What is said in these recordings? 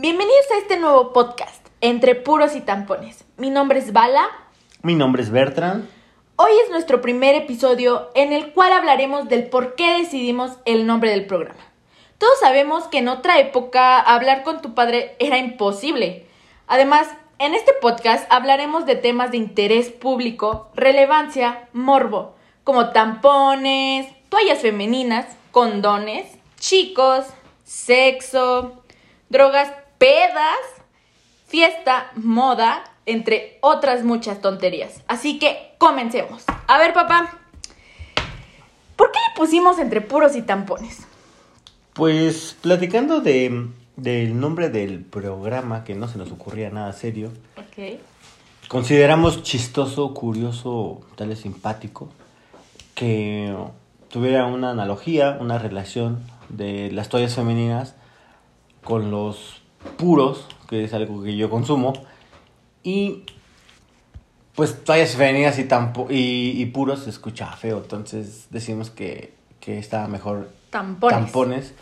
Bienvenidos a este nuevo podcast, Entre Puros y Tampones. Mi nombre es Bala. Mi nombre es Bertrand. Hoy es nuestro primer episodio en el cual hablaremos del por qué decidimos el nombre del programa. Todos sabemos que en otra época hablar con tu padre era imposible. Además, en este podcast hablaremos de temas de interés público, relevancia, morbo, como tampones, toallas femeninas, condones, chicos, sexo, drogas, pedas, fiesta, moda, entre otras muchas tonterías. Así que comencemos. A ver, papá, ¿por qué le pusimos entre puros y tampones? Pues platicando de, del nombre del programa, que no se nos ocurría nada serio, Ok. consideramos chistoso, curioso, tal vez simpático, que tuviera una analogía, una relación de las toallas femeninas con los puros, que es algo que yo consumo, y pues toallas femeninas y, tampo y, y puros se escucha feo, entonces decimos que, que estaba mejor Tampones. tampones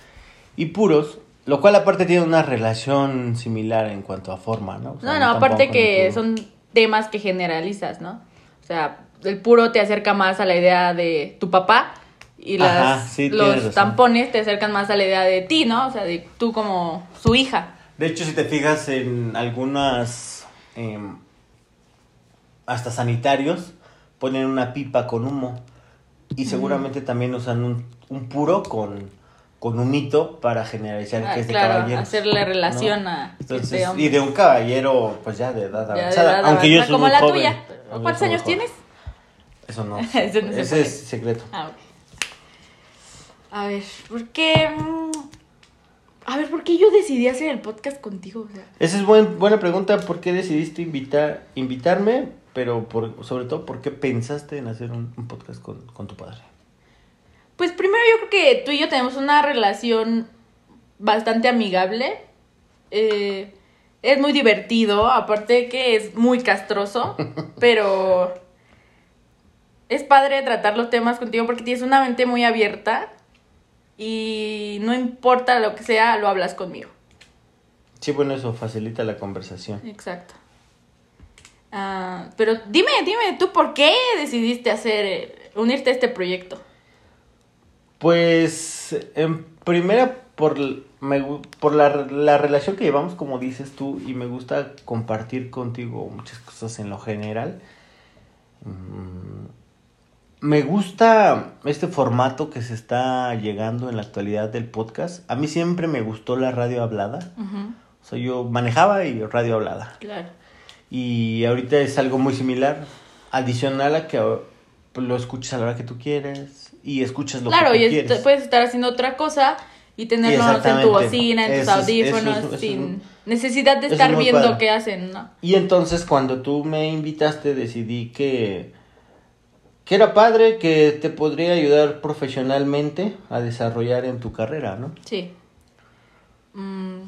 y puros, lo cual aparte tiene una relación similar en cuanto a forma, ¿no? O sea, No, no, aparte que son temas que generalizas, ¿no? O sea, el puro te acerca más a la idea de tu papá y las, Ajá, sí, tienes los tampones te acercan más a la idea de ti, ¿no? O sea, de tú como su hija. De hecho, si te fijas en algunas, em, hasta sanitarios, ponen una pipa con humo. Y seguramente también usan un, un puro con, con humito para generalizar Ah, que es de claro, caballero. hacerle relación a Entonces, este hombre. y de un caballero, pues ya de edad Ya de avanzada. edad aunque yo avanzada, soy como muy la joven. tuya. Yo ¿Cuántos años joven. tienes? Eso no. Eso no se Ese es secreto. Ah, ok. A ver, ¿por qué? A ver, ¿por qué yo decidí hacer el podcast contigo? O sea, Esa es buen- buena pregunta. ¿Por qué decidiste invitar, invitarme? Pero por, sobre todo, ¿por qué pensaste en hacer un, un podcast con, con tu padre? Pues primero yo creo que tú y yo tenemos una relación bastante amigable. Eh, es muy divertido, aparte que es muy castroso, pero es padre tratar los temas contigo porque tienes una mente muy abierta y no importa lo que sea, lo hablas conmigo. Sí, bueno, eso facilita la conversación. Exacto. Ah, pero dime, dime, ¿tú por qué decidiste hacer, eh, unirte a este proyecto? Pues, en primera, por, me por la, la relación que llevamos, como dices tú, y me gusta compartir contigo muchas cosas en lo general. Mm, Me gusta este formato que se está llegando en la actualidad del podcast. A mí siempre me gustó la radio hablada. O sea, yo manejaba y radio hablada. claro. Y ahorita es algo muy similar, adicional a que lo escuches a la hora que tú quieres y escuchas lo Claro, que tú y quieres. est- puedes estar haciendo otra cosa y tenerlos en tu bocina, en tus Eso audífonos, eso eso sin necesidad de estar viendo padre. qué hacen, ¿no? Y entonces cuando tú me invitaste decidí que, que era padre, que te podría ayudar profesionalmente a desarrollar en tu carrera, ¿no? Sí. Mm.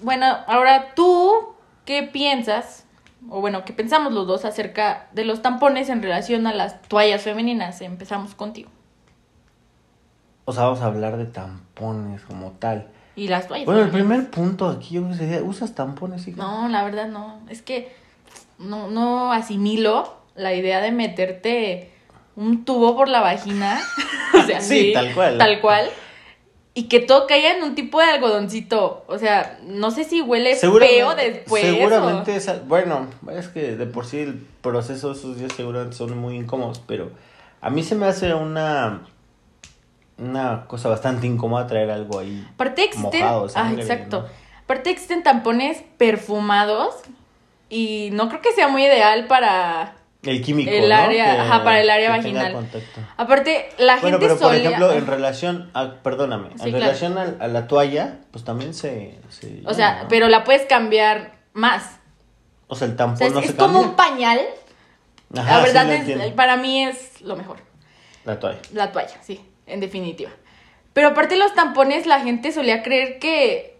Bueno, ahora tú, ¿qué piensas? O bueno, ¿qué pensamos los dos acerca de los tampones en relación a las toallas femeninas? Empezamos contigo. O sea, vamos a hablar de tampones como tal. Y las toallas. Bueno, el primer punto aquí yo creo que sería, ¿usas tampones, hija? No, la verdad no. Es que no, no asimilo la idea de meterte un tubo por la vagina. o sea, Sí, tal cual. Tal cual. Y que todo caiga en un tipo de algodoncito. O sea, no sé si huele feo después. o- Seguramente, es al- bueno, es que de por sí el proceso de esos días seguramente son muy incómodos, pero a mí se me hace una una cosa bastante incómoda traer algo ahí. Aparte existen. Mojado, ah, exacto. ¿no? Aparte existen tampones perfumados. Y no creo que sea muy ideal para El químico, el ¿no? Que- ajá, para el área vaginal. Aparte, la Bueno, gente pero por ejemplo, en relación a, perdóname, Sí, en claro. relación a, a la toalla, pues también se, se O sea, pero la puedes cambiar más. o sea, el O tampón sea, es, no es se como cambia. un pañal. Ajá, la verdad, sí, es- para mí es lo mejor. La toalla. La toalla, sí, en definitiva. Pero aparte los tampones, la gente solía creer que,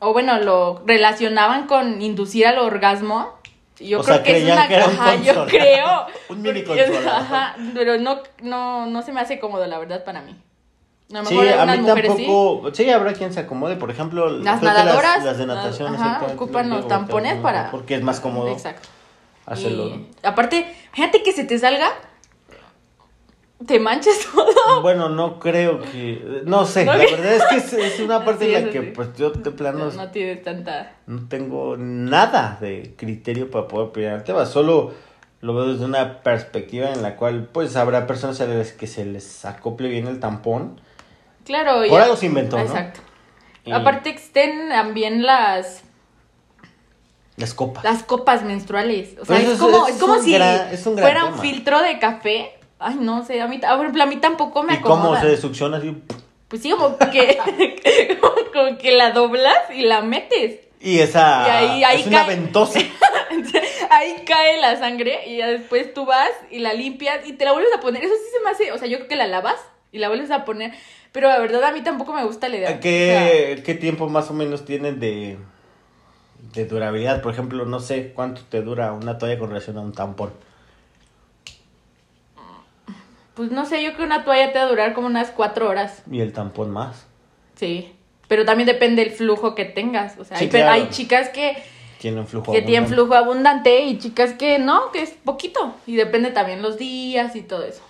o bueno, lo relacionaban con inducir al orgasmo. Yo O creo sea, que es una que era un yo creo. Un mini consolador. Ajá, pero no, no, no se me hace cómodo, la verdad, para mí. A Sí, a mí mujeres sí. tampoco. Sí. habrá quien se acomode. Por ejemplo, Las nadadoras, Las, de natación, ajá, ocupan los tampones para- Porque es más cómodo Exacto. hacerlo. Y aparte, fíjate que se te salga, te manches todo. Bueno, no creo que. No sé, ¿No? la verdad es que es, es una parte Sí, en la que, sí. pues yo de plano No tienes tanta. no tengo nada de criterio para poder opinar el tema. Solo lo veo desde una perspectiva en la cual, pues, habrá personas a las que se les acople bien el tampón. Claro, y Por algo se inventó, ¿no? Exacto. Y Aparte existen también las Las copas. las copas menstruales. O sea, Pues es, eso como, es- es como si gran- es un gran fuera un tema. filtro de café. Ay, no sé, a mí, a, por ejemplo, a mí tampoco me ¿Y cómo acomoda. se succiona así? Pues sí, como que, como que la doblas y la metes. Y esa. Y ahí- ahí es una cae. ventosa. Ahí cae la sangre y ya después tú vas y la limpias y te la vuelves a poner. Eso sí se me hace, o sea, yo creo que la lavas y la vuelves a poner. Pero la verdad a mí tampoco me gusta la idea. O sea, ¿Qué, ¿Qué tiempo más o menos tienen de, de durabilidad? Por ejemplo, no sé cuánto te dura una toalla con relación a un tampón. Pues no sé, yo creo que una toalla te va a durar como unas cuatro horas. Y el tampón más. Sí. Pero también depende del flujo que tengas. O sea, Sí, hay, claro. hay chicas que, Tiene un flujo. que tienen abundante. flujo abundante y chicas que no, que es poquito. Y depende también los días y todo eso.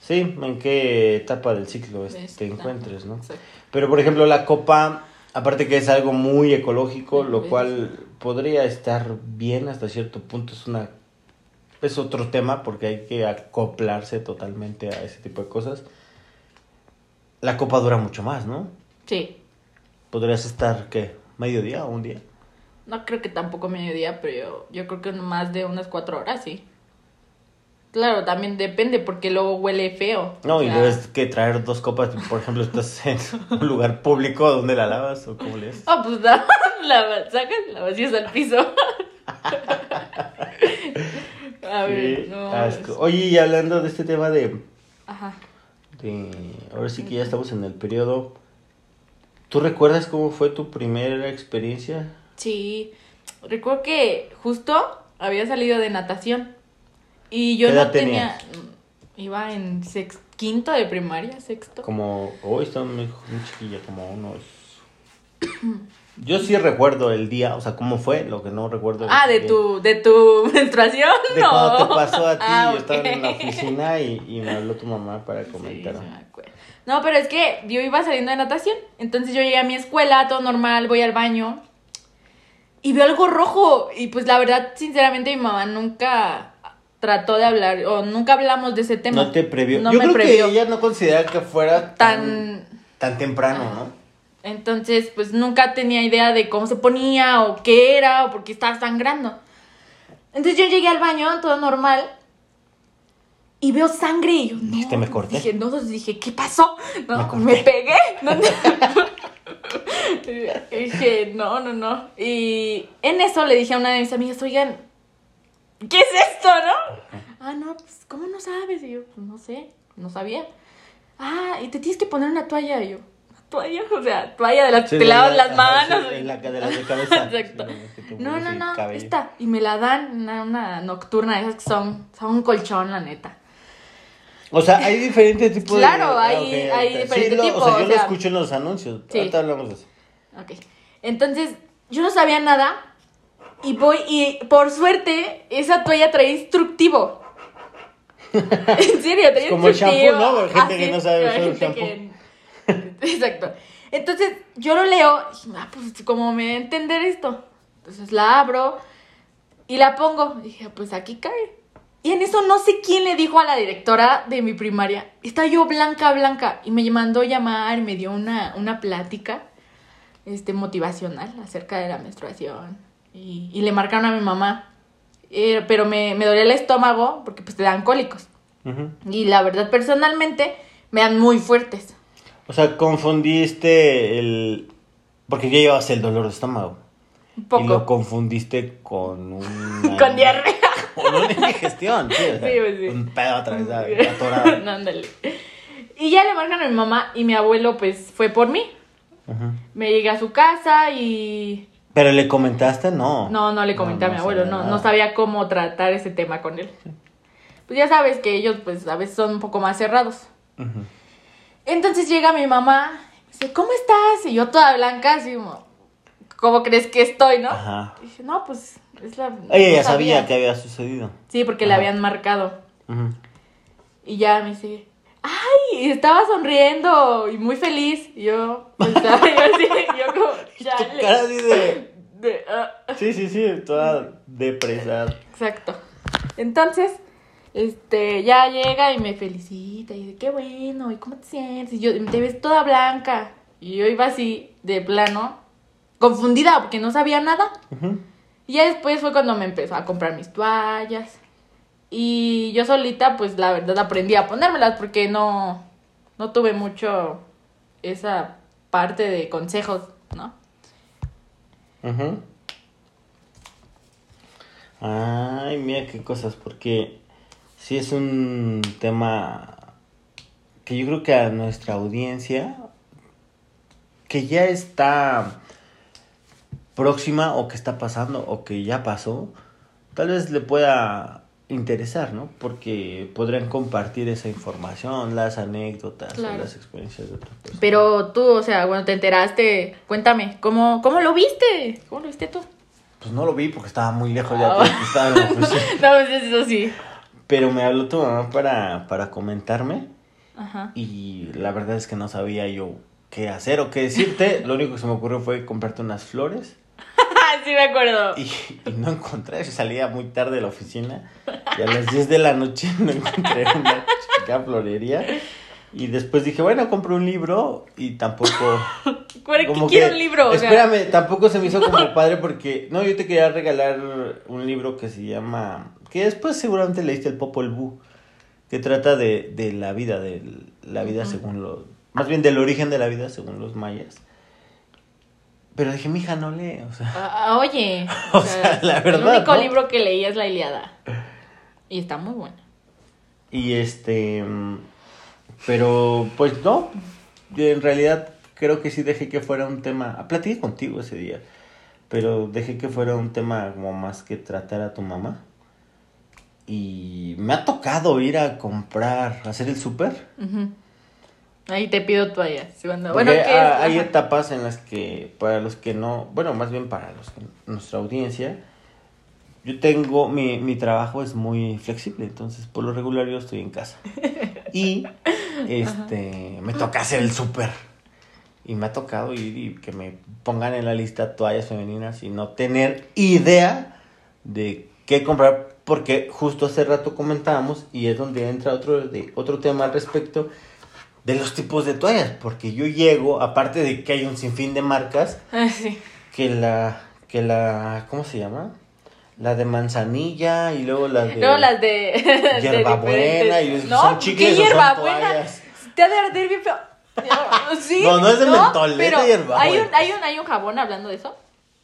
Sí, en qué etapa del ciclo es- te encuentres, ¿no? Exacto. Pero por ejemplo, la copa, aparte que es algo muy ecológico, lo cual podría estar bien hasta cierto punto, es una es otro tema porque hay que acoplarse totalmente a ese tipo de cosas. La copa dura mucho más, ¿no? Sí. Podrías estar, ¿qué? ¿Mediodía o un día? No creo que tampoco mediodía, pero yo, yo creo que más de unas cuatro horas, sí. Claro, también depende porque luego huele feo. No, O y debes que traer dos copas, por ejemplo, estás en un lugar público donde la lavas o cómo le haces. Ah, pues la, la sacas, la vacías al piso. A ver, no. asco. Oye, y hablando de este tema de, Ajá. de- Ahora sí que ya estamos en el periodo. ¿Tú recuerdas cómo fue tu primera experiencia? Sí. Recuerdo que justo había salido de natación. Y yo ¿Qué no edad tenía. Iba en sex, quinto de primaria, sexto. Como. Hoy estaba muy, muy chiquilla, como unos. Yo sí recuerdo el día, o sea, cómo fue, lo que no recuerdo. Ah, de bien. tu, de tu menstruación, De no. cuando te pasó a ti, Ah, yo estaba en la oficina y, y me habló tu mamá para comentar. sí. No, pero es que yo iba saliendo de natación. Entonces yo llegué a mi escuela, todo normal, voy al baño. Y veo algo rojo. Y pues la verdad, sinceramente, mi mamá nunca trató de hablar. O nunca hablamos de ese tema. no te previó. No Yo me creo previó. que ella no considera que fuera tan, Tan. tan temprano, ¿no? Entonces, pues nunca tenía idea de cómo se ponía o qué era o por qué estaba sangrando. Entonces yo llegué al baño, todo normal, y veo sangre y yo, no. Dijiste, "Me corté". Dije, no, dije, ¿qué pasó? No, Me me, pegué. No, dije, no, no, no. Y en eso le dije a una de mis amigas, oigan, ¿qué es esto, no? Ah, no, pues, ¿cómo no sabes? Y yo, pues no sé, no sabía. Ah, y te tienes que poner una toalla. Y yo, ¿una toalla? O sea, toalla de las Sí, te lavas la- las manos. sí, de la- de la de cabeza. Exacto. Sí, que No, no, el no, cabello. esta. Y me la dan, una, una nocturna, esas que son, son un colchón, la neta. O sea, hay diferentes tipos Claro, de... hay- ah, ok, hay diferentes tipos, O sea, yo o lo escucho en los anuncios. Sí. Ahorita hablamos de eso. Ok. Entonces, yo no sabía nada. Y voy, y por suerte, esa toalla traía instructivo. en serio, traía Es como el instructivo. shampoo, ¿no? Gente Así, que no sabe usar gente el que- Exacto. Entonces, yo lo leo. Y dije, ah, pues, ¿cómo me va a entender esto? Entonces la abro y la pongo. Y dije, pues aquí cae. Y en eso no sé quién le dijo a la directora de mi primaria. Está yo blanca, blanca. Y me mandó llamar, me dio una, una plática este, motivacional acerca de la menstruación. Y, y le marcaron a mi mamá. Eh, pero me, me dolía el estómago porque pues te dan cólicos. Y la verdad, personalmente, me dan muy fuertes. O sea, confundiste el... Porque ya llevas el dolor de estómago. Un poco. Y lo confundiste con una... Con diarrea. Con una indigestión, sí. o sea, Sí, pues sí. Un pedo atravesado, atorado. No, ándale. Y ya le marcan a mi mamá y mi abuelo pues fue por mí. Ujú. Me llegué a su casa y... Pero le comentaste, no. No, no le comenté a mi abuelo, no, nada. no sabía cómo tratar ese tema con él. Pues ya sabes que ellos pues a veces son un poco más cerrados. Ujú. Entonces llega mi mamá, y dice, ¿cómo estás? Y yo toda blanca, así como, ¿cómo crees que estoy, no? Ajá. Y dije, no, pues es la... Ella no ya sabía que había sucedido. Sí, porque le Ajá. habían marcado. Y ya me dice, ¡ay! Y estaba sonriendo y muy feliz. Y yo, pues, estaba yo así, yo como, Tu chale. cara así de... De, ah. Sí, sí, sí, toda depresada. Exacto. Entonces, este, ya llega y me felicita y dice, qué bueno, ¿y cómo te sientes? Y yo, te ves toda blanca. Y yo iba así, de plano, confundida porque no sabía nada. Y ya después fue cuando me empezó a comprar mis toallas. Y yo solita, pues la verdad aprendí a ponérmelas porque no, no tuve mucho esa parte de consejos, ¿no? Ujú. Ay, mira qué cosas, porque sí es un tema que yo creo que a nuestra audiencia, que ya está próxima o que está pasando o que ya pasó, tal vez le pueda interesar, ¿no? Porque podrían compartir esa información, las anécdotas, o Claro. las experiencias de otras personas. Pero tú, o sea, cuando te enteraste, cuéntame, ¿cómo, cómo lo viste? ¿Cómo lo viste tú? Pues no lo vi porque estaba muy lejos ya, Ah. estaba en la oficina. No, pues eso sí. Pero me habló tu mamá para, para comentarme Ajá. y la verdad es que no sabía yo qué hacer o qué decirte. Lo único que se me ocurrió fue comprarte unas flores sí me acuerdo. y, y no encontré. Yo salía muy tarde de la oficina y a las 10 de la noche no encontré una chica florería. Y después dije, bueno, compro un libro y tampoco... ¿Para qué quiero un libro? O sea, espérame, tampoco se me hizo como padre porque... No, yo te quería regalar un libro que se llama... Que después seguramente leíste el Popol Vuh. Que trata de, de la vida, de la vida según los... Más bien del origen de la vida según los mayas. Pero dije, mija, no lee, o sea... ah, ah, oye. O sea, la verdad, El único ¿no? libro que leí es La Iliada. Y está muy bueno. Y este... Pero, pues no. Yo en realidad creo que sí dejé que fuera un tema... Platiqué contigo ese día. Pero dejé que fuera un tema como más que tratar a tu mamá. Y me ha tocado ir a comprar, hacer el súper. Ujú. Ahí te pido toallas. Bueno, hay etapas en las que, para los que no, bueno, más bien para los que, nuestra audiencia, yo tengo, mi, mi trabajo es muy flexible, entonces por lo regular yo estoy en casa. Y este me toca hacer el súper. Y me ha tocado ir y que me pongan en la lista toallas femeninas y no tener idea de qué comprar. Porque justo hace rato comentábamos, y es donde entra otro, de, otro tema al respecto, de los tipos de toallas. Porque yo llego, aparte de que hay un sinfín de marcas, Ah, sí. que la, que la, ¿cómo se llama? La de manzanilla y luego la de... Luego las de. de hierbabuena y diferentes- son No, chicles ¿qué hierbabuena? Te ha de arder bien feo. Sí. No, no es de mentol, es de pero hierbabuena. Hay un, hay, un, hay un jabón hablando de eso.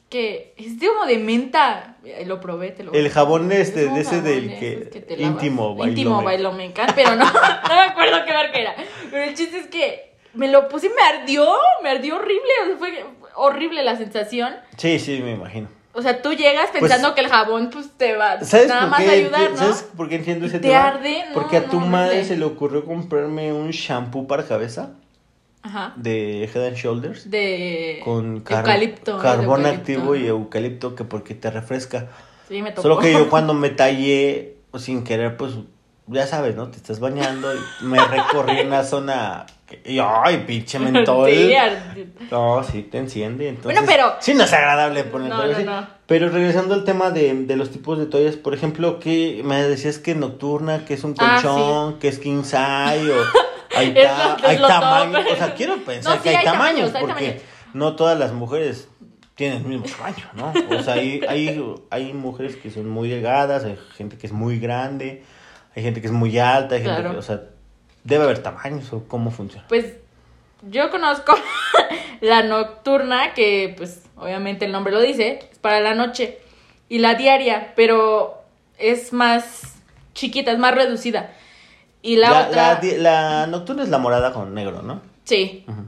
Que es de como de menta. Eh, Lo probé, te lo El jabón este, de ese del de que... te lavas. íntimo, Íntimo bailome. bailomecan, pero no, no me acuerdo qué marca era. Pero el chiste es que me lo puse y me ardió, me ardió horrible, o sea, fue horrible la sensación. Sí, sí, me imagino. O sea, tú llegas pensando que el jabón pues te va ¿Sabes nada por más qué? a ayudar, ¿no? ¿Sabes por qué entiendo ese ¿Te tema? arde? No, Porque a tu no, madre se le ocurrió comprarme un shampoo para cabeza Ajá. de Head and Shoulders De con car- eucalipto. de carbón eucalipto, activo y eucalipto que porque te refresca. Sí, me tocó. Solo que yo cuando me tallé pues, sin querer, pues ya sabes, ¿no? Te estás bañando y me recorrí una zona y ay, pinche mentol. No, sí, te enciende. Entonces, Bueno, pero- Sí, no es agradable poner No, algo no, así. no. Pero regresando al tema de, de los tipos de toallas, por ejemplo, que me decías que nocturna, que es un Ah, colchón, que es king size, o hay, ta- hay tamaños. O sea, quiero pensar que hay, hay tamaños, tamaños, hay porque tamaños. no todas las mujeres tienen el mismo tamaño, ¿no? O sea, hay, hay, hay mujeres que son muy delgadas, hay gente que es muy grande, hay gente que es muy alta, hay gente Claro. que, o sea, debe haber tamaños o cómo funciona. Pues yo conozco la nocturna, que pues obviamente el nombre lo dice, es para la noche. Y la diaria, pero es más chiquita, es más reducida. Y la, La, otra, la la nocturna es la morada con negro, ¿no? sí, Ujú.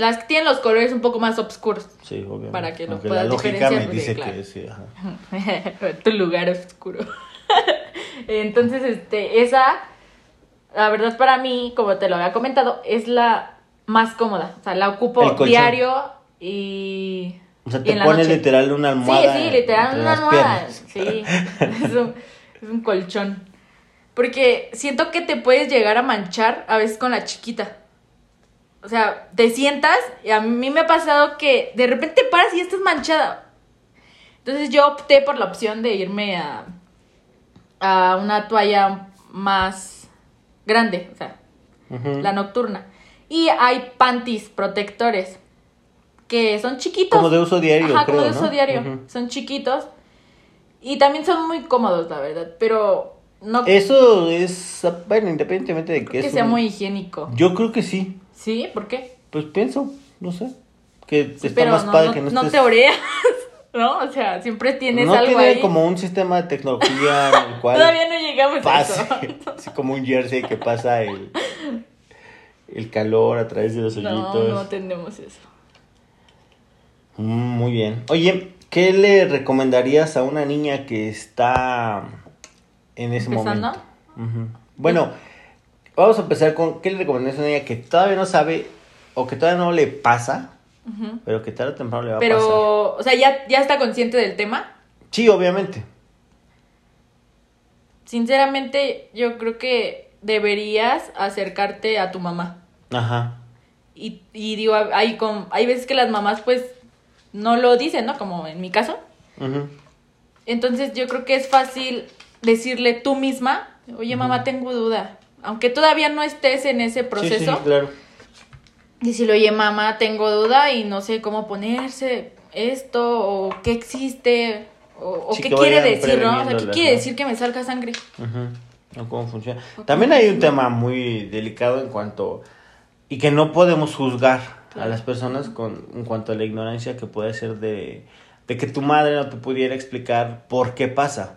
las que tienen los colores un poco más oscuros. Sí, obviamente. Para que lo Aunque puedas la lógica diferenciar, me porque, dice claro. que sí, ajá. tu lugar oscuro. Entonces, este, esa, la verdad para mí, como te lo había comentado, es la más cómoda. O sea, la ocupo diario y. O sea, te pones literal una Sí, almohada. sí, literal, entre una almohada. piernas. Sí, es un, es un colchón. Porque siento que te puedes llegar a manchar a veces con la chiquita. O sea, te sientas y a mí me ha pasado que de repente paras y ya estás manchada. Entonces yo opté por la opción de irme a, a una toalla más grande, o sea, la nocturna. Y hay panties protectores que son chiquitos. Como de uso diario, Ajá, como de uso ¿no? diario. Son chiquitos. Y también son muy cómodos, la verdad. Pero no Eso es, bueno, independientemente de que, creo que sea un- muy higiénico. Yo creo que sí. ¿Sí? ¿Por qué? Pues pienso, no sé. Que Sí, está más no, padre no, que no, no estés... te oreas, ¿no? O sea, siempre tienes no algo tiene ahí. como un sistema de tecnología en el cual Todavía no llegamos a eso. así como un jersey que pasa el, el calor a través de los No, hoyitos. no tenemos eso. Mm, muy bien. Oye, ¿qué le recomendarías a una niña que está en ese ¿Empezando? momento? Ujú. Bueno, vamos a empezar con ¿qué le recomendarías a una niña que todavía no sabe o que todavía no le pasa, Pero que tarde o temprano le va a pasar? Pero, o sea, ¿ya, ya está consciente del tema. Sí, obviamente. Sinceramente, yo creo que deberías acercarte a tu mamá. Ajá. Y, y digo, hay, con, hay veces que las mamás pues no lo dicen, ¿no? Como en mi caso. Ujú. Entonces yo creo que es fácil decirle tú misma, oye mamá, tengo duda. Aunque todavía no estés en ese Sí, proceso, sí, claro. Decirle, oye mamá, tengo duda y no sé cómo ponerse esto o qué existe o, qué quiere decir, ¿no? O sea, ¿qué quiere decir que me salga sangre? Cómo funciona. También hay un tema muy delicado en cuanto y que no podemos juzgar a las personas con en cuanto a la ignorancia que puede ser de, de que tu madre no te pudiera explicar por qué pasa,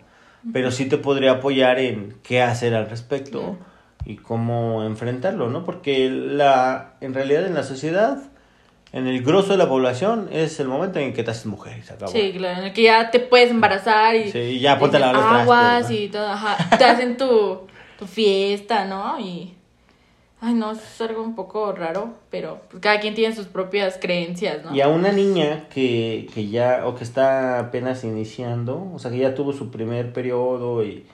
pero sí te podría apoyar en qué hacer al respecto. Y cómo enfrentarlo, ¿no? Porque la en realidad en la sociedad en el grosso de la población es el momento en que te haces mujer y se acabó. Sí, claro, en el que ya te puedes embarazar y Sí, y ya ponte a dicen, lavar los aguas trastes, ¿no? y todo, ajá, te hacen tu, tu fiesta, ¿no? Y ay, no, es algo un poco raro, pero pues, cada quien tiene sus propias creencias, ¿no? Y a una niña que, que ya, o que está apenas iniciando, o sea, que ya tuvo su primer periodo y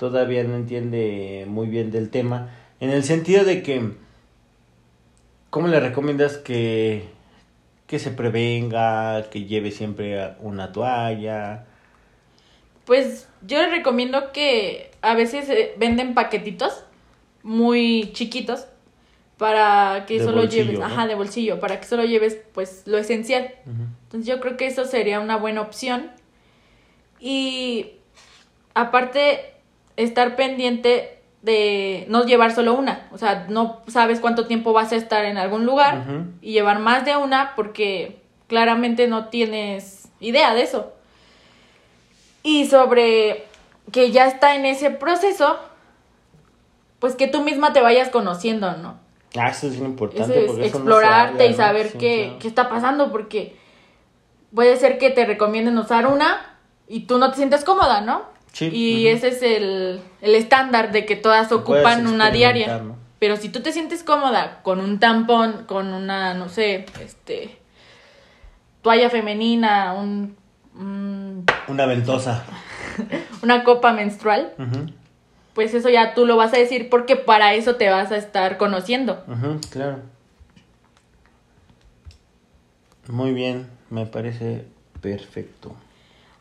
todavía no entiende muy bien del tema, en el sentido de que, ¿cómo le recomiendas que, que se prevenga, que lleve siempre una toalla? Pues yo les recomiendo que a veces eh, venden paquetitos muy chiquitos para que De solo bolsillo, lleves, ¿no? ajá, de bolsillo, para que solo lleves pues lo esencial. Entonces yo creo que eso sería una buena opción. Y aparte, estar pendiente de no llevar solo una. O sea, no sabes cuánto tiempo vas a estar en algún lugar y llevar más de una porque claramente no tienes idea de eso. Y sobre que ya está en ese proceso, pues que tú misma te vayas conociendo, ¿no? Ah, eso es bien importante. Eso es no explorarte y saber qué, qué está pasando, porque puede ser que te recomienden usar una y tú no te sientes cómoda, ¿no? Sí, Y ese es el, el estándar de que todas ocupan una diaria. Pero si tú te sientes cómoda con un tampón, con una, no sé, este, toalla femenina, un, un- Una ventosa. una copa menstrual, pues eso ya tú lo vas a decir porque para eso te vas a estar conociendo. claro. Muy bien, me parece perfecto.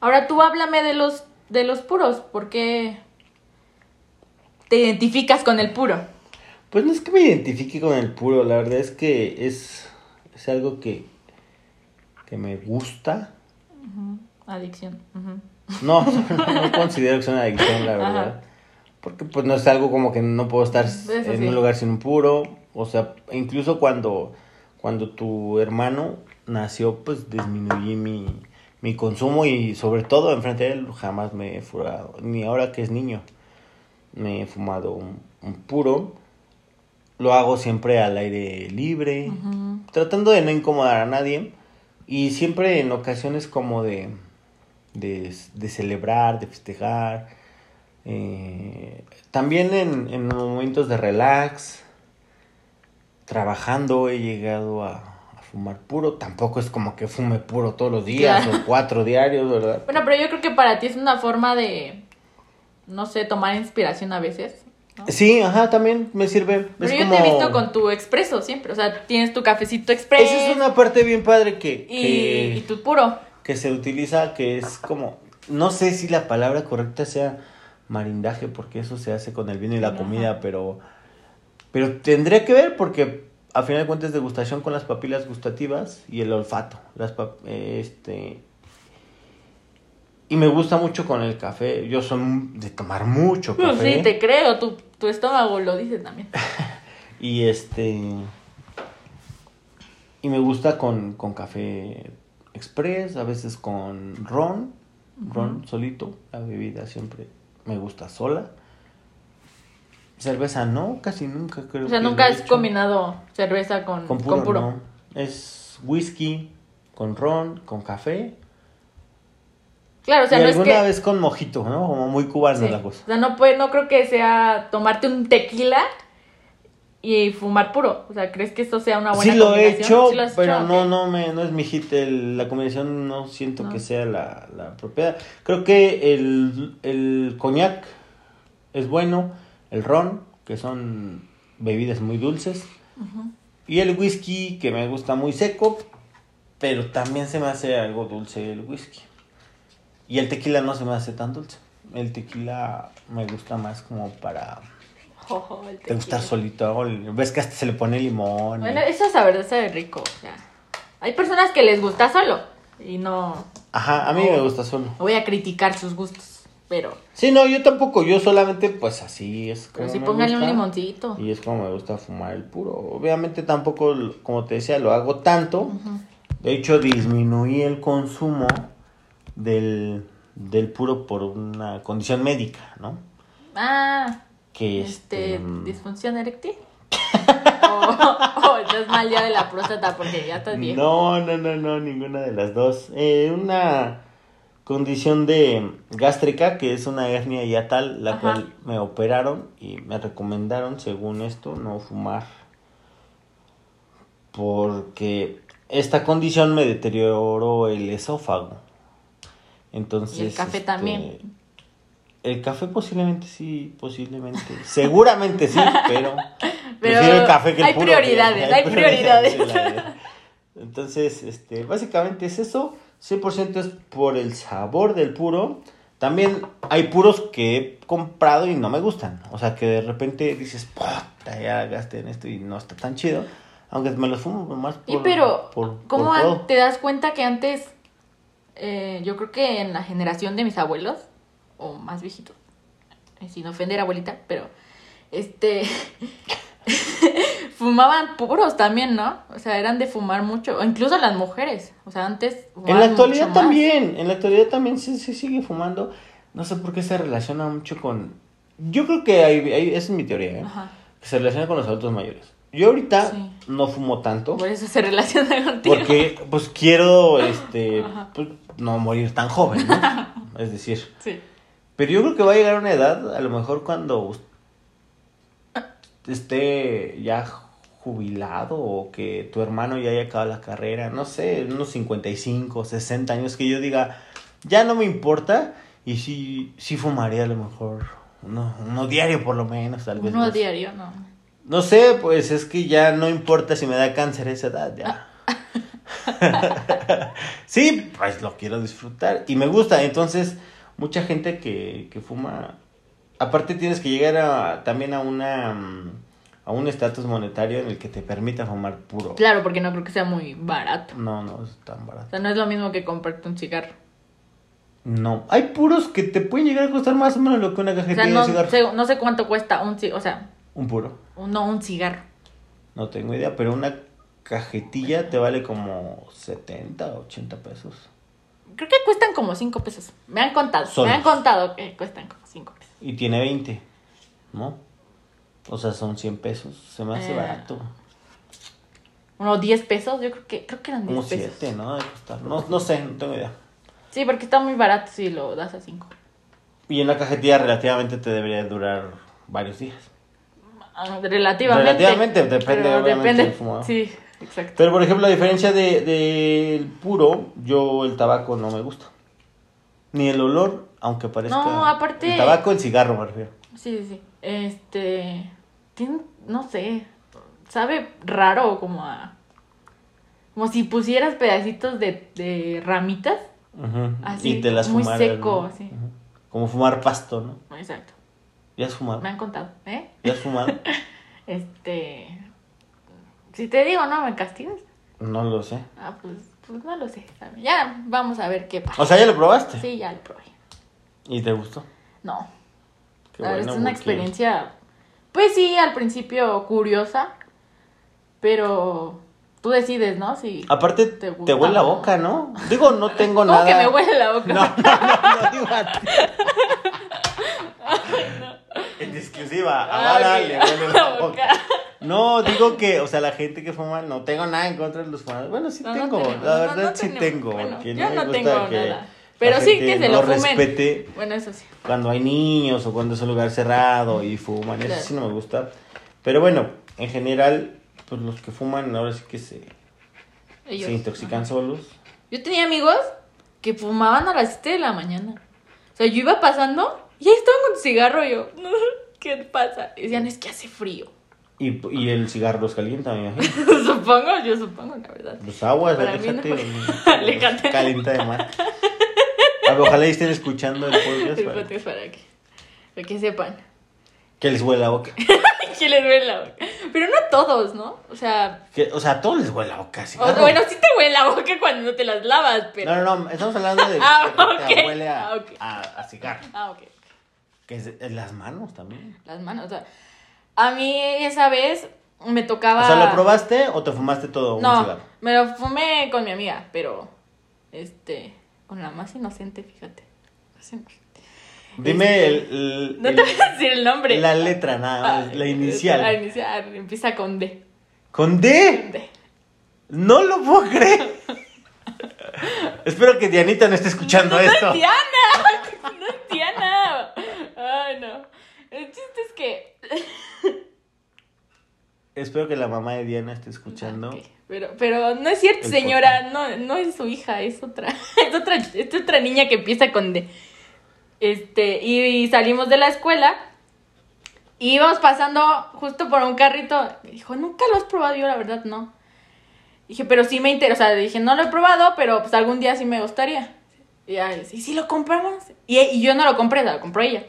Ahora tú háblame de los de los puros, ¿por qué te identificas con el puro? Pues no es que me identifique con el puro, la verdad es que es, es algo que, que me gusta. Adicción. No, no considero que sea una adicción, la verdad. Ajá. Porque pues no es algo como que no puedo estar Eso en sí. un lugar sin un puro. O sea, incluso cuando, cuando tu hermano nació, pues disminuí mi, mi consumo y sobre todo enfrente de él jamás me he fumado, ni ahora que es niño, me he fumado un, un puro. Lo hago siempre al aire libre, tratando de no incomodar a nadie y siempre en ocasiones como de, de, de celebrar, de festejar, eh, también en, en momentos de relax, trabajando he llegado a fumar puro. Tampoco es como que fume puro todos los días Claro. o cuatro diarios, ¿verdad? Bueno, pero yo creo que para ti es una forma de, no sé, tomar inspiración a veces. ¿no? Sí, ajá, también me sirve. Pero es yo como... te he visto con tu expreso siempre. O sea, tienes tu cafecito expreso Esa es una parte bien padre que, y, que, y tu puro. que se utiliza, que es como, no sé si la palabra correcta sea marindaje, porque eso se hace con el vino y la Ajá. comida, pero, pero tendría que ver porque a final de cuentas degustación con las papilas gustativas y el olfato, las este y me gusta mucho con el café, yo soy de tomar mucho Pues café sí, te creo. Tu, tu estómago lo dice también. y este y me gusta con, con café express, a veces con ron, ron solito, la bebida siempre me gusta sola. Cerveza no, casi nunca creo. O sea, que nunca he has combinado cerveza con, con con puro, puro. no. Es whisky con ron, con café. Claro, o sea, y no es que... vez con mojito, ¿no? Como muy cubano Sí. la cosa. O sea, no, puede, no creo que sea tomarte un tequila y fumar puro. O sea, ¿crees que esto sea una buena Sí lo he combinación? hecho, ¿Sí lo has pero no, no me, no es mi hit, el- la combinación no siento No. que sea la, la propiedad. Creo que el, el coñac es bueno, el ron, que son bebidas muy dulces, y el whisky, que me gusta muy seco, pero también se me hace algo dulce el whisky. Y el tequila no se me hace tan dulce. El tequila me gusta más como para Oh, te gusta tequila. solito. Ves que hasta se le pone limón. Bueno, eso la verdad sabe rico. Hay personas que les gusta solo y no Ajá, a mí me gusta solo. voy a criticar sus gustos. Pero, Sí, no, yo tampoco, yo solamente pues así es como pero sí me pónganle un limoncito. Y es como me gusta fumar el puro. Obviamente tampoco, como te decía, lo hago tanto. De hecho, disminuí el consumo del, del puro por una condición médica, ¿no? Ah, Que este, este... mm, disfunción eréctil. o, o estás mal ya de la próstata porque ya estás viejo. No, no, no, no, ninguna de las dos. Eh, una condición de gástrica, que es una hernia yatal, la Ajá. cual me operaron y me recomendaron, según esto, no fumar. Porque esta condición me deterioró el esófago. Entonces. Y el café este, también. El café posiblemente sí, posiblemente. Seguramente sí, pero. Pero prefiero el café que el hay puro, prioridades, hay prioridades. Entonces, este, básicamente es eso. 100% es por el sabor del puro. También hay puros que he comprado y no me gustan. O sea, que de repente dices, puta, ya gasté en esto y no está tan chido. Aunque me los fumo más por. Y pero, por- ¿cómo por te das cuenta que antes, eh, yo creo que en la generación de mis abuelos, o más viejitos, eh, sin ofender abuelita, pero, este, fumaban puros también, ¿no? O sea, eran de fumar mucho, o incluso las mujeres, o sea, antes... En la actualidad mucho más. también, en la actualidad también se, se sigue fumando. No sé por qué se relaciona mucho con... Yo creo que hay, hay- esa es mi teoría, ¿eh? Ajá, que se relaciona con los adultos mayores. Yo ahorita Sí. no fumo tanto por eso se relaciona contigo. porque pues quiero este pues, no morir tan joven, ¿no? Es decir, Sí. pero yo creo que va a llegar una edad, a lo mejor cuando esté ya jubilado o que tu hermano ya haya acabado la carrera, no sé, unos 55, 60 años, que yo diga, ya no me importa y sí, sí fumaría a lo mejor uno, uno diario por lo menos, tal vez. Uno diario, no. No sé, pues es que ya no importa si me da cáncer a esa edad, ya. sí, pues lo quiero disfrutar y me gusta. Entonces, mucha gente que, que fuma, aparte tienes que llegar a, también a una mm, a un estatus monetario en el que te permita fumar puro. Claro, porque no creo que sea muy barato. No, no es tan O barato. sea, no es lo mismo que comprarte un cigarro. No, hay puros que te pueden llegar a costar más o menos lo que una O cajetilla sea, no de cigarro. sé, no sé cuánto cuesta un cigarro. O sea, Un puro. no un cigarro. No tengo idea, pero una cajetilla te vale como 70, 80 pesos. Creo que cuestan como 5 pesos. Me han contado. Solos. Me han contado que cuestan como 5 pesos. Y tiene 20, ¿no? O sea, son 100 pesos. Se me hace Eh, barato. Unos 10 pesos. Yo creo que, creo que eran 10 Como pesos. 7, ¿no? De costar. No, no sé, no tengo idea. Sí, porque está muy barato si lo das a 5. Y en la cajetilla relativamente te debería durar varios días. Ah, Relativamente. Relativamente, depende, obviamente, del fumador. Sí, exacto. Pero por ejemplo, la diferencia de- del puro, yo el tabaco no me gusta. Ni el olor, aunque parezca. No, aparte- El tabaco, el cigarro, me refiero. Sí, sí, sí. Este. Tiene, no sé. Sabe raro, como a. Como si pusieras pedacitos de, de ramitas. Ujú. Así, y te las muy fumaras, seco, ¿no? así. Como fumar pasto, ¿no? Exacto. ¿Ya has fumado? Me han contado, ¿eh? ¿Ya has fumado? Este. Si te digo, no me castigas. no lo sé. Ah, pues, pues no lo sé. Ya vamos a ver qué pasa. O sea, ¿ya lo probaste? Sí, ya lo probé. ¿Y te gustó? No. Qué bueno, es una porque- experiencia, pues sí, al principio curiosa, pero tú decides, ¿no? Si... Aparte, ¿Te te, huele la no? boca, ¿no? Digo, no tengo ¿Cómo nada. que me huele la boca? No, no, no, no, digo a ti. En exclusiva, a Ah, Vara ok. le huele la boca. No, digo que, o sea, la gente que fuma, no tengo nada en contra de los fumadores. Bueno, sí No, no tengo, tenemos, la no, verdad no sí tenemos. tengo. Bueno, porque yo me no gusta tengo que nada. La Pero sí gente que se no lo fumen. respete Bueno, eso sí. cuando hay niños o cuando es un lugar cerrado y fuman, eso Claro. sí no me gusta. Pero bueno, en general, pues los que fuman ahora sí que se, Ellos. se intoxican Ajá. solos. Yo tenía amigos que fumaban a las 7 de la mañana. O sea, yo iba pasando y ahí estaban con su cigarro y yo, ¿qué pasa? Y decían, es que hace frío. Y, y el cigarro los calienta, me imagino. supongo, yo supongo, la verdad. Los aguas, Para mí no. aléjate. Aléjate. Calienta de más. Ojalá estén escuchando el podcast El para podcast para que, para que sepan. que les huele la boca. que les duele la boca. Pero no a todos, ¿no? O sea, Que, o sea, a todos les huele la boca. o- bueno, sí te huele la boca cuando no te las lavas, pero... No, no, no, estamos hablando de Ah, que te ok. huele a, Ah, a, a cigarro. Ah, ok. Que es en las manos también. Las manos, o sea, a mí esa vez me tocaba... O sea, ¿lo probaste o te fumaste todo un No, cigarro? me lo fumé con mi amiga, pero, este, con la más inocente, fíjate. Más inocente. Dime el, el- No el- te voy a decir el nombre. la letra nada más, Ah, la inicial. La inicial, empieza con D. ¿Con D? D. No lo puedo creer. Espero que Dianita no esté escuchando no, esto. No es Diana. No es Diana. Ay, no. El chiste es que. Espero que la mamá de Diana esté escuchando. Pero, pero no es cierto, señora. No, no es su hija, es otra. Es otra, es otra niña que empieza con D. Este, y, salimos de la escuela. Y íbamos pasando justo por un carrito. Me dijo, nunca lo has probado. Yo, la verdad, no. Dije, pero sí me interesa. O sea, dije, no lo he probado, pero pues algún día sí me gustaría. Y ya, ¿y si lo compramos? Y, y yo no lo compré, lo compró ella.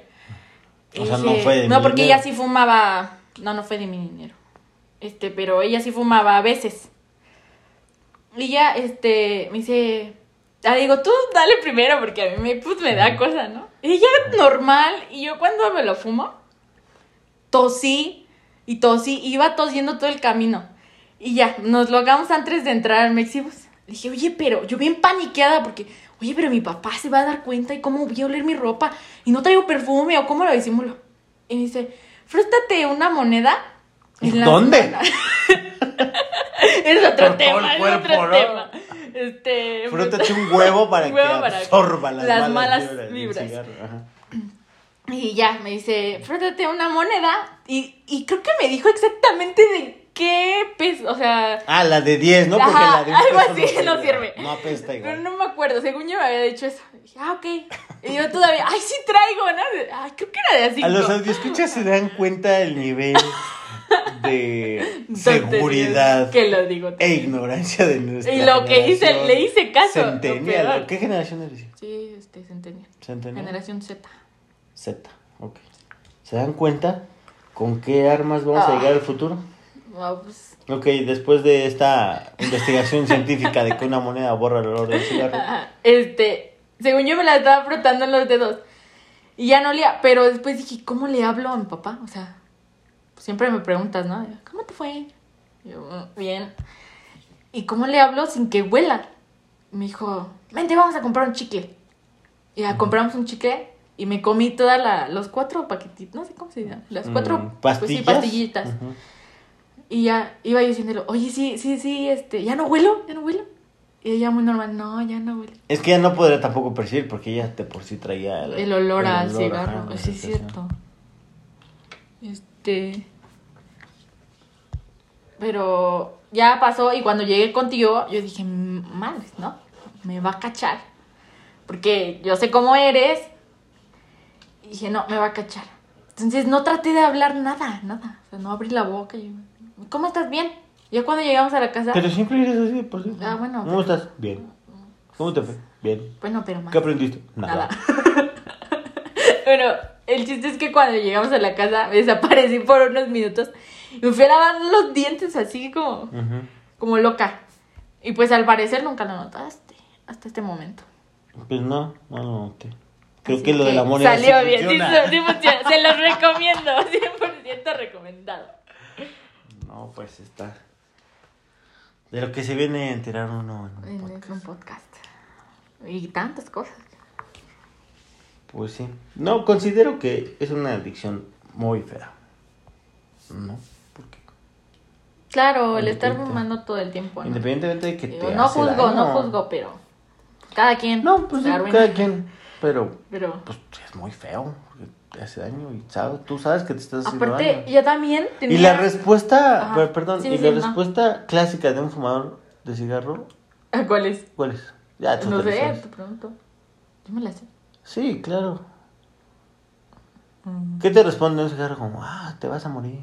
O Y sea, no fue de No, mi porque dinero. ella sí fumaba. No, no fue de mi dinero. Este, pero ella sí fumaba a veces. Y ya, este, me dice. Ah, digo, tú dale primero porque a mí me, pues, me da cosa, ¿no? Y ella normal. Y yo cuando me lo fumo, tosí y tosí. Iba tosiendo todo el camino. Y ya, nos logramos antes de entrar al Mexibus. Le dije, oye, pero yo bien paniqueada porque, oye, pero mi papá se va a dar cuenta y cómo voy a oler mi ropa y no traigo perfume o cómo lo disimulo. Y me dice, frótate una moneda. en la ¿Dónde? semana". es otro tema, es otro tema. Este, Frótate un huevo para Un huevo que para absorba las, las malas, malas vibras. Y ya, me dice, frótate una moneda. Y, y creo que me dijo exactamente de qué peso, o sea, Ah, la de 10, ¿no? Porque Ajá, la de un algo así, no sirve. No apesta igual. pero no me acuerdo, según yo me había dicho eso. Y dije, ah, ok. Y yo todavía, ay, sí traigo, ¿no? Ay, creo que era de así. A los audioscuchas se dan cuenta del nivel de seguridad Que lo digo. e ignorancia de nuestra Y lo que hice, le hice caso. Centennial. ¿Qué generación eres? Sí, este, Centennial. Centennial. Generación Z. Z, ok. ¿Se dan cuenta con qué armas vamos a llegar al futuro? Wow, pues, Ok, después de esta investigación científica de que una moneda borra el olor del cigarro. Ajá. Este, según yo me la estaba frotando en los dedos. Y ya no olía, pero después dije, ¿cómo le hablo a mi papá? O sea, siempre me preguntas, ¿no? ¿Cómo te fue? Yo, "Mm, bien. ¿Y cómo le hablo sin que huela? Me dijo, vente, vamos a comprar un chicle. Y ya compramos un chicle y me comí todas la, los cuatro paquetitos, no sé cómo se llaman, las cuatro Mm, pues sí, pastillas. pastillitas. Y ya iba yo diciéndolo, oye, sí, sí, sí, este, ya no huelo, ya no huelo. Y ella muy normal, no, ya no huele. Es que ella no podría tampoco percibir porque ella de por sí traía El olor al olor, cigarro, ajá, pues sí es cierto. Este. Pero ya pasó y cuando llegué contigo, yo dije, madres, ¿no? Me va a cachar. Porque yo sé cómo eres. Y dije, no, me va a cachar. Entonces no traté de hablar nada, nada. O sea, no abrí la boca. Y, ¿Cómo estás? Bien. Ya cuando llegamos a la casa. Pero siempre eres así, por cierto. Ah, bueno, ¿Cómo pero- estás? Bien. ¿Cómo te fue? Bien. Bueno, pero más. ¿Qué aprendiste? Nada. bueno, el chiste es que cuando llegamos a la casa me desaparecí por unos minutos y me fui a lavar los dientes así como, Ujú. como loca. Y pues al parecer nunca lo notaste hasta este momento. Pues no, no lo noté. Creo Así que lo del amor ya sí salió bien, sí, funciona. sí funciona. Se los recomiendo, 100% recomendado. No, pues está. De lo que se viene a enterar uno en un En podcast. un podcast. Y tantas cosas. Pues sí. No, considero que es una adicción muy fea. ¿No? Porque Claro, el estar fumando todo el tiempo. ¿no? independientemente de que Digo, te no hace juzgo, no juzgo, pero cada quien. No, pues sí, cada quien. Pero, Pero pues es muy feo. Porque te hace daño y sabes, tú sabes que te estás haciendo aparte, daño. yo también tenía... Y la respuesta, Ajá. per- perdón, Sí, y sí, la no. respuesta clásica de un fumador de cigarro, ¿A ¿Cuál es? ¿cuál es? Ya, tú No te sé, te pregunto. Yo me la sé. Sí, claro. Mm. ¿Qué te responde un cigarro como, ah, te vas a morir?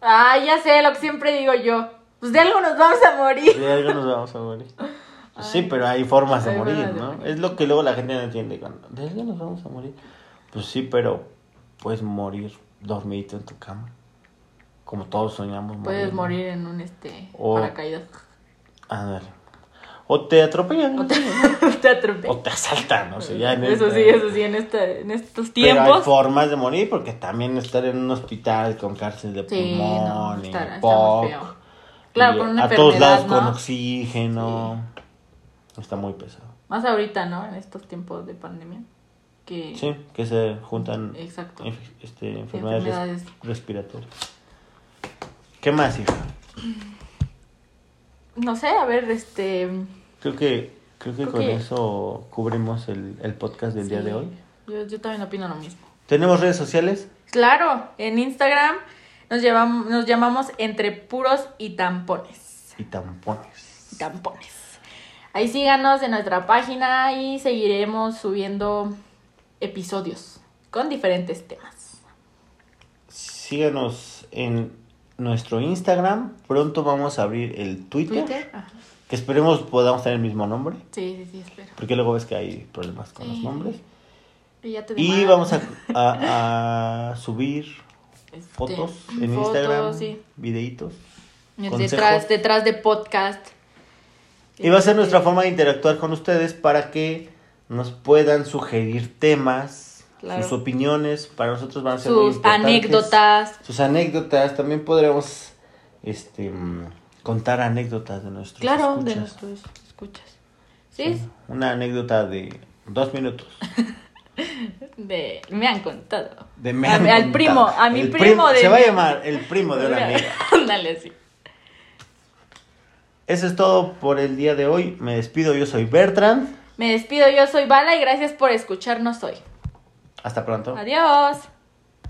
Ah, ya sé lo que siempre digo yo. Pues de algo nos vamos a morir. De algo nos vamos a morir. Pues sí, pero hay formas de morir, de ¿no? Es lo que luego la gente no entiende. cuando, De algo nos vamos a morir. Pues sí, pero puedes morir dormidito en tu cama. Como todos soñamos morir. Puedes morir en un este O- paracaídas. Ándale. O te atropellan. O te, te atropellan. O te asaltan, no sé, ya en Eso esta- sí, eso sí, en, esta, en estos Pero hay tiempos. formas de morir porque también estar en un hospital con cárcel de Sí, pulmón no, y POC. Claro, y con una a todos lados con ¿no? oxígeno. Está muy pesado. Más ahorita, ¿no? En estos tiempos de pandemia. Que... Sí, que se juntan Exacto. este, enfermedades, Enfermedades. respiratorias. ¿Qué más, hija? No sé, a ver, este... Creo que, creo que Creo con que- eso cubrimos el, el podcast del día de hoy. Yo, yo también opino lo mismo. ¿Tenemos redes sociales? Claro, en Instagram nos, llevamos, nos llamamos Entre Puros y Tampones. Y tampones. Y Tampones. Ahí síganos en nuestra página y seguiremos subiendo episodios con diferentes temas. Síganos en nuestro Instagram. Pronto vamos a abrir el Twitter. Twitter. Ajá. Que esperemos podamos tener el mismo nombre. Sí, sí, sí, espero. Porque luego ves que hay problemas con los nombres. Y, ya te Y vamos a, a- a subir Este, fotos en fotos, Instagram, sí. videitos. Detrás, detrás de podcast. Y va a ser Este, nuestra forma de interactuar con ustedes para que nos puedan sugerir temas, Claro. sus opiniones. Para nosotros van a ser muy Sus importantes. anécdotas. Sus anécdotas. También podremos este, mm, contar anécdotas de nuestros Claro, de nuestros escuchas. Sí, Una anécdota de dos minutos. de, me han contado. De me A han mi- al contado. primo, a mi El primo de Se va a llamar el primo de una amiga. Ándale, sí. Eso es todo por el día de hoy. Me despido. Yo soy Bertrand. Me despido, yo soy Bala y gracias por escucharnos hoy. Hasta pronto. Adiós.